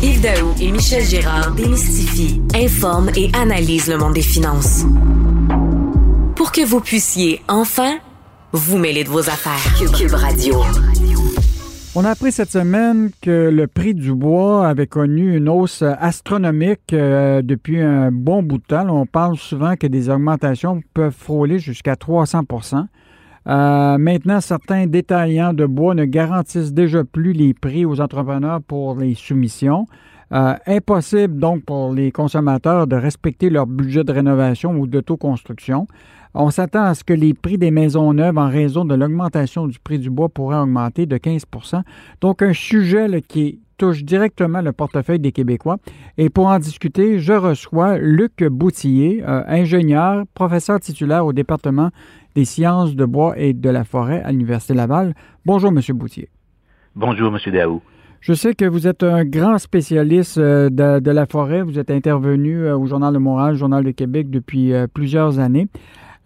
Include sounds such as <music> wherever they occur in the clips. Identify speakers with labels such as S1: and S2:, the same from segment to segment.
S1: Yves Daou et Michel Girard démystifient, informent et analysent le monde des finances. Pour que vous puissiez enfin vous mêler de vos affaires. Cube, Radio.
S2: On a appris cette semaine que le prix du bois avait connu une hausse astronomique euh, depuis un bon bout de temps. on parle souvent que des augmentations peuvent frôler jusqu'à 300 euh, maintenant, certains détaillants de bois ne garantissent déjà plus les prix aux entrepreneurs pour les soumissions. Euh, impossible donc pour les consommateurs de respecter leur budget de rénovation ou d'autoconstruction. On s'attend à ce que les prix des maisons neuves en raison de l'augmentation du prix du bois pourraient augmenter de 15% Donc un sujet qui touche directement le portefeuille des Québécois. Et pour en discuter, je reçois Luc Boutillier, euh, ingénieur, professeur titulaire au département des sciences de bois et de la forêt à l'Université Laval. Bonjour, M. Boutier.
S3: Bonjour, M. Daou.
S2: Je sais que vous êtes un grand spécialiste euh, de, la forêt. Vous êtes intervenu euh, au Journal de Montréal, Journal de Québec depuis plusieurs années.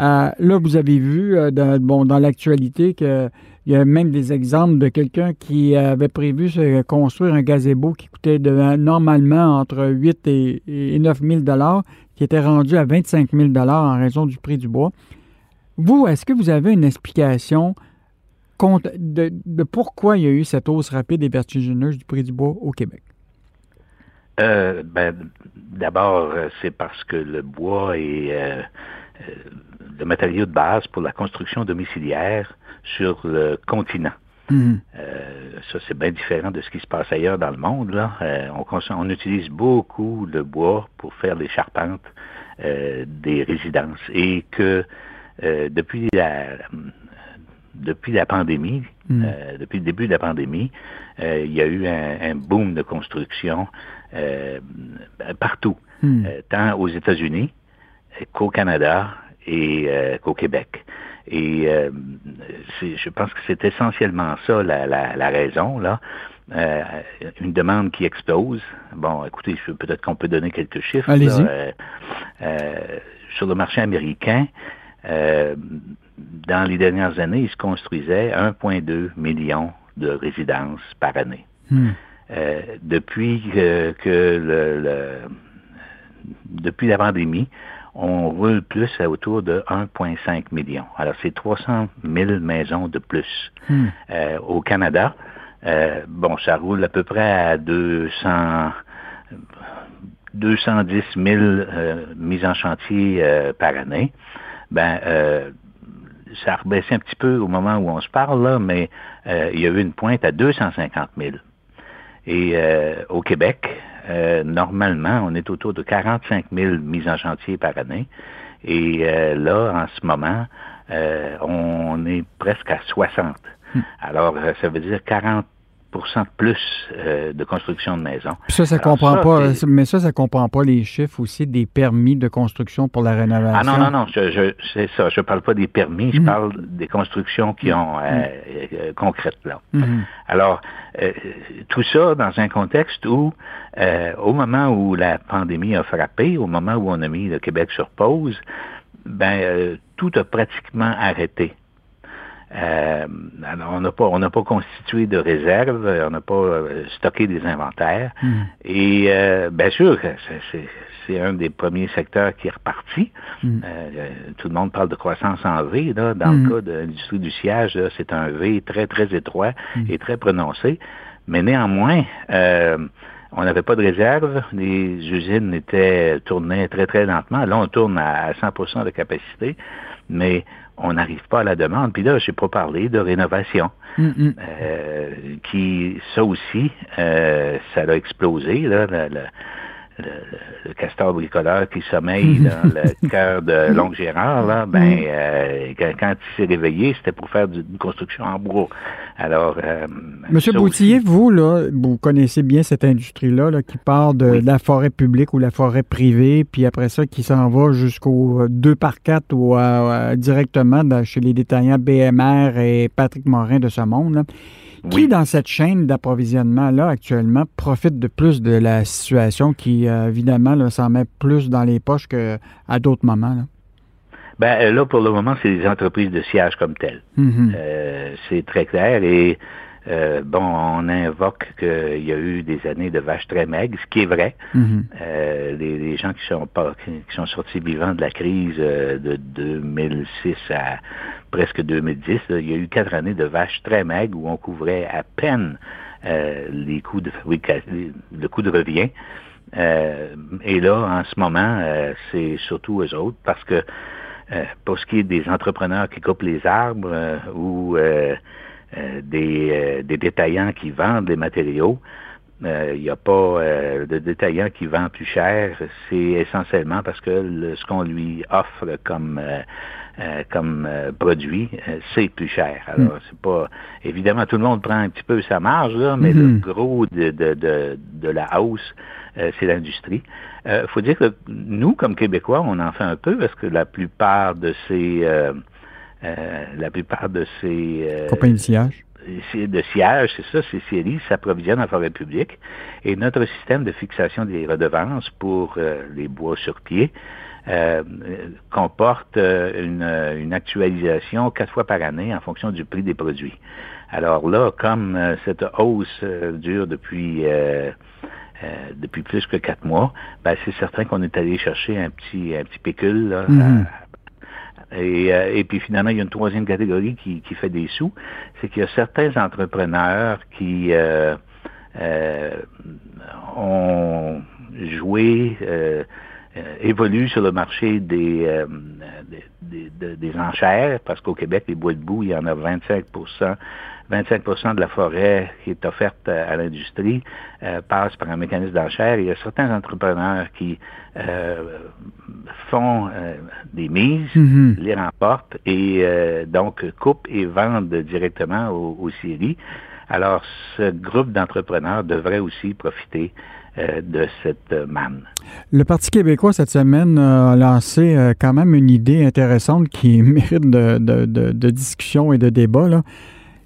S2: Là, vous avez vu dans, bon, dans l'actualité qu'il y a même des exemples de quelqu'un qui avait prévu de construire un gazebo qui coûtait normalement entre 8 et, et 9 000 qui était rendu à 25 000 en raison du prix du bois. Vous, est-ce que vous avez une explication de, de, pourquoi il y a eu cette hausse rapide et vertigineuse du prix du bois au Québec?
S3: Euh, ben, D'abord, euh, c'est parce que le bois est euh, le matériau de base pour la construction domiciliaire sur le continent. Mhm. ça, c'est bien différent de ce qui se passe ailleurs dans le monde. Là. on, on, utilise beaucoup le bois pour faire les charpentes des résidences et que euh, depuis la depuis la pandémie, euh, depuis le début de la pandémie, euh, il y a eu un, boom de construction partout, hmm. tant aux États-Unis qu'au Canada et qu'au Québec. Et je pense que c'est essentiellement ça la, la, raison là. une demande qui explose. Bon, écoutez, peut-être qu'on peut donner quelques chiffres.
S2: Allez-y.
S3: sur le marché américain, euh, dans les dernières années, il se construisait 1,2 million de résidences par année. Hmm. Euh, depuis que, le, depuis la pandémie, on roule plus à autour de 1,5 million. Alors, c'est 300 000 maisons de plus. Hmm. Euh, au Canada, bon, ça roule à peu près à 200, 210 000 mises en chantier par année ben euh, ça a rebaissé un petit peu au moment où on se parle, là, mais euh, il y a eu une pointe à 250 000. Et euh, au Québec, normalement, on est autour de 45 000 mises en chantier par année. Et là, en ce moment, on est presque à 60. Hmm. Alors, ça veut dire 40 de plus euh, de construction de maisons.
S2: ça, ça comprend pas, mais ça, ça comprend pas les chiffres aussi des permis de construction pour la rénovation?
S3: Ah non, non, non, je, c'est ça. Je parle pas des permis, je mhm. parle des constructions qui ont euh, mhm. euh, concrètes là. Mhm. Alors, tout ça dans un contexte où, au moment où la pandémie a frappé, au moment où on a mis le Québec sur pause, ben tout a pratiquement arrêté. Euh, alors, on n'a pas, on n'a pas constitué de réserve, on n'a pas euh, stocké des inventaires. Hmm. Et euh, bien sûr, c'est, c'est un des premiers secteurs qui est reparti. Hmm. Euh, tout le monde parle de croissance en V. Là. Dans le hmm. cas de l'industrie du siège, c'est un V très, très étroit et très prononcé. Mais néanmoins, on n'avait pas de réserve. Les usines étaient tournées très, très lentement. Là, on tourne à 100% de capacité. Mais on n'arrive pas à la demande. Puis là, je n'ai pas parlé de rénovation, mm, mm. Euh, qui, ça aussi, euh, ça a explosé. Là, le, castor bricoleur qui sommeille <laughs> dans le cœur de Longue Gérard, là, ben, mm. euh, quand, il s'est réveillé, c'était pour faire une construction en bois. Alors, euh,
S2: Monsieur Boutillier, vous, là, vous connaissez bien cette industrie-là là, qui part de, la forêt publique ou la forêt privée, puis après ça, qui s'en va jusqu'au 2 par 4 ou directement chez les détaillants BMR et Patrick Morin de ce monde. Là. Qui, dans cette chaîne d'approvisionnement-là, actuellement, profite de plus de la situation qui, euh, évidemment, s'en met plus dans les poches qu'à d'autres moments? Là?
S3: Ben, euh, là, pour le moment, c'est les entreprises de siège comme telles. Mm-hmm. Euh, c'est très clair. Et Euh, bon, on invoque qu'il y a eu des années de vaches très maigres, ce qui est vrai. Mm-hmm. Euh, les, gens qui sont pas, qui, sont sortis vivants de la crise euh, de 2006 à presque 2010, il y a eu quatre années de vaches très maigres où on couvrait à peine les coûts de le coût de revient. et là, en ce moment, c'est surtout eux autres parce que pour ce qui est des entrepreneurs qui coupent les arbres ou euh, des, euh, des, détaillants qui vendent des matériaux. Euh, il n'y a pas de détaillant qui vend plus cher. C'est essentiellement parce que ce qu'on lui offre comme comme produit, c'est plus cher. Alors, hmm. c'est pas évidemment tout le monde prend un petit peu sa marge, là, mais le hmm. gros de, de, de, de la hausse, c'est l'industrie. Il faut dire que nous, comme Québécois, on en fait un peu parce que la plupart de ces euh, la plupart de ces...
S2: Euh, Compagnies de sillage
S3: de sièges, c'est ça, ces séries s'approvisionnent en forêt publique. Et notre système de fixation des redevances pour euh, les bois sur pied comporte une, une, actualisation quatre fois par année en fonction du prix des produits. Alors là, comme cette hausse dure depuis depuis plus que quatre mois, ben, c'est certain qu'on est allé chercher un petit un petit pécule là, mm-hmm. Euh, et, puis finalement, il y a une troisième catégorie qui, qui fait des sous, c'est qu'il y a certains entrepreneurs qui euh, euh, ont joué, évoluent sur le marché des, des, des, enchères, parce qu'au Québec, les bois de boue, il y en a 25 25% de la forêt qui est offerte à, l'industrie euh, passe par un mécanisme d'enchère. Il y a certains entrepreneurs qui euh, font euh, des mises, mm-hmm. les remportent et donc coupent et vendent directement aux, aux scieries. Alors, ce groupe d'entrepreneurs devrait aussi profiter de cette manne.
S2: Le Parti québécois, cette semaine, a lancé quand même une idée intéressante qui <laughs> mérite de, de, de, de discussion et de débat. Là.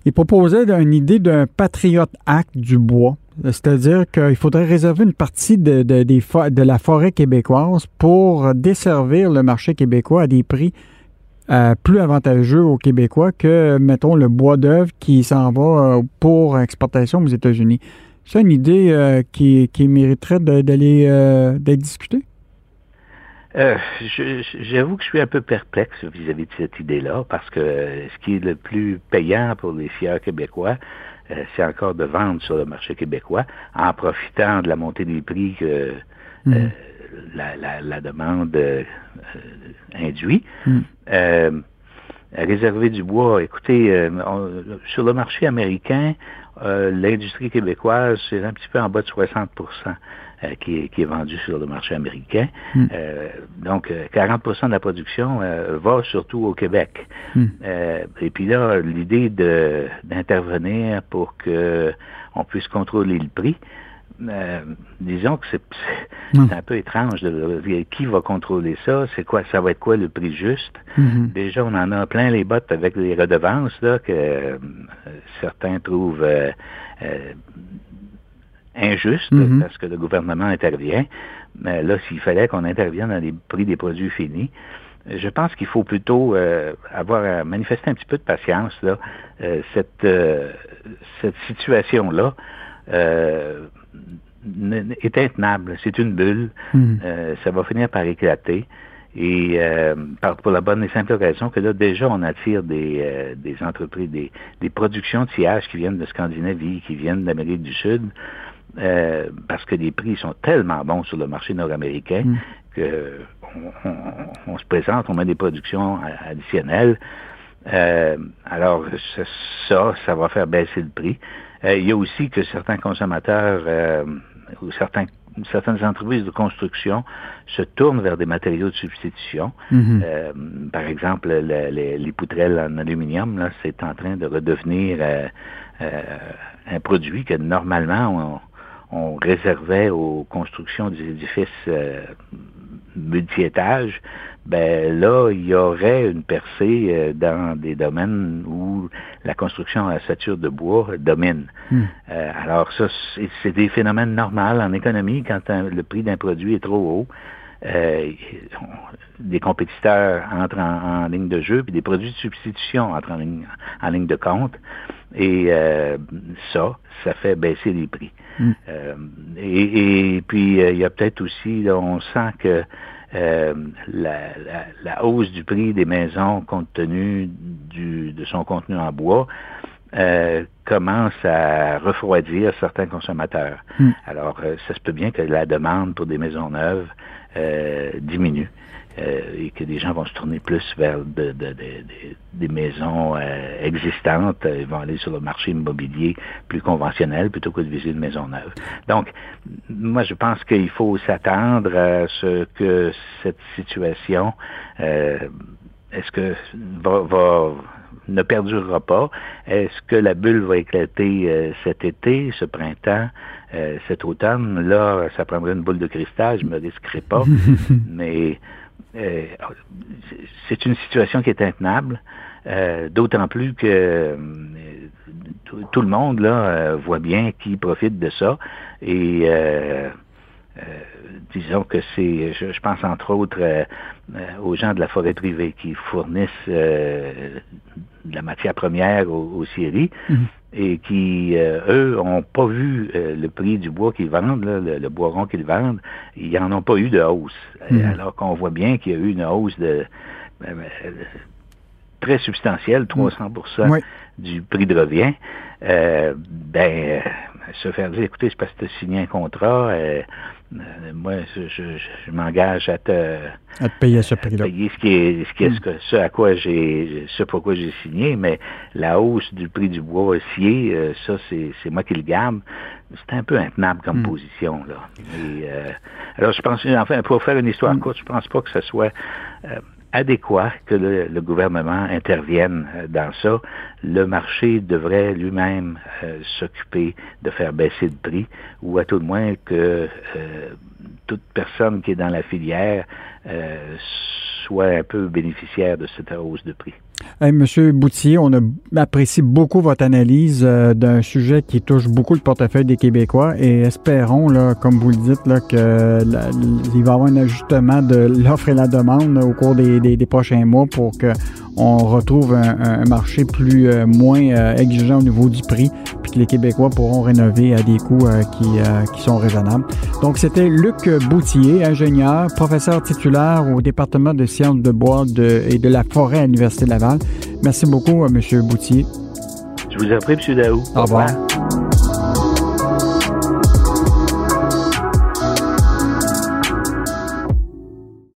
S2: Il proposait une idée d'un Patriot Act du bois. C'est-à-dire qu'il faudrait réserver une partie de, de, la forêt québécoise pour desservir le marché québécois à des prix euh, plus avantageux aux Québécois que, mettons, le bois d'œuvre qui s'en va euh, pour exportation aux États-Unis. C'est une idée euh, qui, qui, mériterait d'aller d'être discutée?
S3: Euh, J'avoue que je suis un peu perplexe vis-à-vis de cette idée-là, parce que ce qui est le plus payant pour les fiers québécois, euh, c'est encore de vendre sur le marché québécois en profitant de la montée des prix que euh, mm. la, la, la, demande euh, induit. Mm. réserver du bois, écoutez, sur le marché américain, l'industrie québécoise, c'est un petit peu en bas de 60 euh, qui, est, qui, est, vendu sur le marché américain. Hmm. Euh, donc, 40% euh, de la production va surtout au Québec. Hmm. et puis là, l'idée d'intervenir pour que on puisse contrôler le prix, disons que c'est un peu étrange. De, qui va contrôler ça? C'est quoi? Ça va être quoi le prix juste? Déjà, on en a plein les bottes avec les redevances là, que certains trouvent injuste mhm. parce que le gouvernement intervient. Mais là, s'il fallait qu'on intervienne dans les prix des produits finis, je pense qu'il faut plutôt euh, avoir à manifester un petit peu de patience. Là. Euh, cette, euh, cette situation-là est intenable. C'est une bulle. Mhm. ça va finir par éclater. Et pour la bonne et simple raison que là, déjà, on attire des, des entreprises, des, des productions de sillage qui viennent de Scandinavie, qui viennent d'Amérique du Sud, euh, parce que les prix sont tellement bons sur le marché nord-américain mm. que on, se présente, on met des productions additionnelles. Euh, alors ça, ça va faire baisser le prix. Euh, il y a aussi que certains consommateurs ou certains certaines entreprises de construction se tournent vers des matériaux de substitution. Mm-hmm. par exemple, les, poutrelles en aluminium, là, c'est en train de redevenir un produit que normalement on, réservait aux constructions des édifices euh, multi-étages, ben là, il y aurait une percée euh, dans des domaines où la construction à sature de bois domine. Hmm. Euh, alors ça, c'est des phénomènes normaux en économie quand le prix d'un produit est trop haut. Des compétiteurs entrent en, ligne de jeu, puis des produits de substitution entrent en ligne, en ligne de compte. Et ça, ça fait baisser les prix. Mm. Et, puis, il y a peut-être aussi, on sent que euh, la, hausse du prix des maisons compte tenu du, de son contenu en bois euh, commence à refroidir certains consommateurs. Hmm. Alors, euh, ça se peut bien que la demande pour des maisons neuves diminue. Euh, et que des gens vont se tourner plus vers des maisons euh, existantes, ils vont aller sur le marché immobilier plus conventionnel plutôt que de viser une maison neuve. Donc, moi, je pense qu'il faut s'attendre à ce que cette situation, euh, est-ce que va, ne perdurera pas? Est-ce que la bulle va éclater cet été, ce printemps, cet automne? Là, ça prendrait une boule de cristal, je me risquerai pas. <laughs> mais euh, c'est une situation qui est intenable, euh, d'autant plus que euh, tout, le monde là voit bien qui profite de ça et disons que c'est, je, pense entre autres aux gens de la forêt privée qui fournissent de la matière première aux, scieries. Mhm et qui, euh, eux, ont pas vu euh, le prix du bois qu'ils vendent, le, bois rond qu'ils vendent, ils n'en ont pas eu de hausse. Hmm. Alors qu'on voit bien qu'il y a eu une hausse de euh, très substantielle, 300% hmm. du prix de revient. ben, se faire dire, écoutez, c'est parce que tu as signé un contrat, euh, moi, je, m'engage à te,
S2: à te payer ce prix-là.
S3: Payer ce qui est, ce, qui est mm. ce, à quoi j'ai, ce pourquoi j'ai signé, mais la hausse du prix du bois scié, euh, ça, c'est, c'est moi qui le garde. C'est un peu intenable comme mm. position, là. Euh, alors, je pense, enfin, pour faire une histoire mm. courte, je pense pas que ce soit adéquat que le, gouvernement intervienne euh, dans ça. Le marché devrait lui-même euh, s'occuper de faire baisser le prix, ou à tout le moins que euh, toute personne qui est dans la filière soit un peu bénéficiaire de cette hausse de prix.
S2: Monsieur Boutier, on a apprécie beaucoup votre analyse euh, d'un sujet qui touche beaucoup le portefeuille des Québécois et espérons, comme vous le dites, qu'il va y avoir un ajustement de l'offre et la demande au cours des, prochains mois pour que on retrouve un, marché plus euh, moins euh, exigeant au niveau du prix, puis que les Québécois pourront rénover à des coûts qui, sont raisonnables. Donc, c'était Luc Boutier, ingénieur, professeur titulaire au département de sciences de bois et de la forêt à l'Université Laval. Merci beaucoup, M. Boutier.
S3: Je vous en prie, M. Daou.
S2: Au revoir.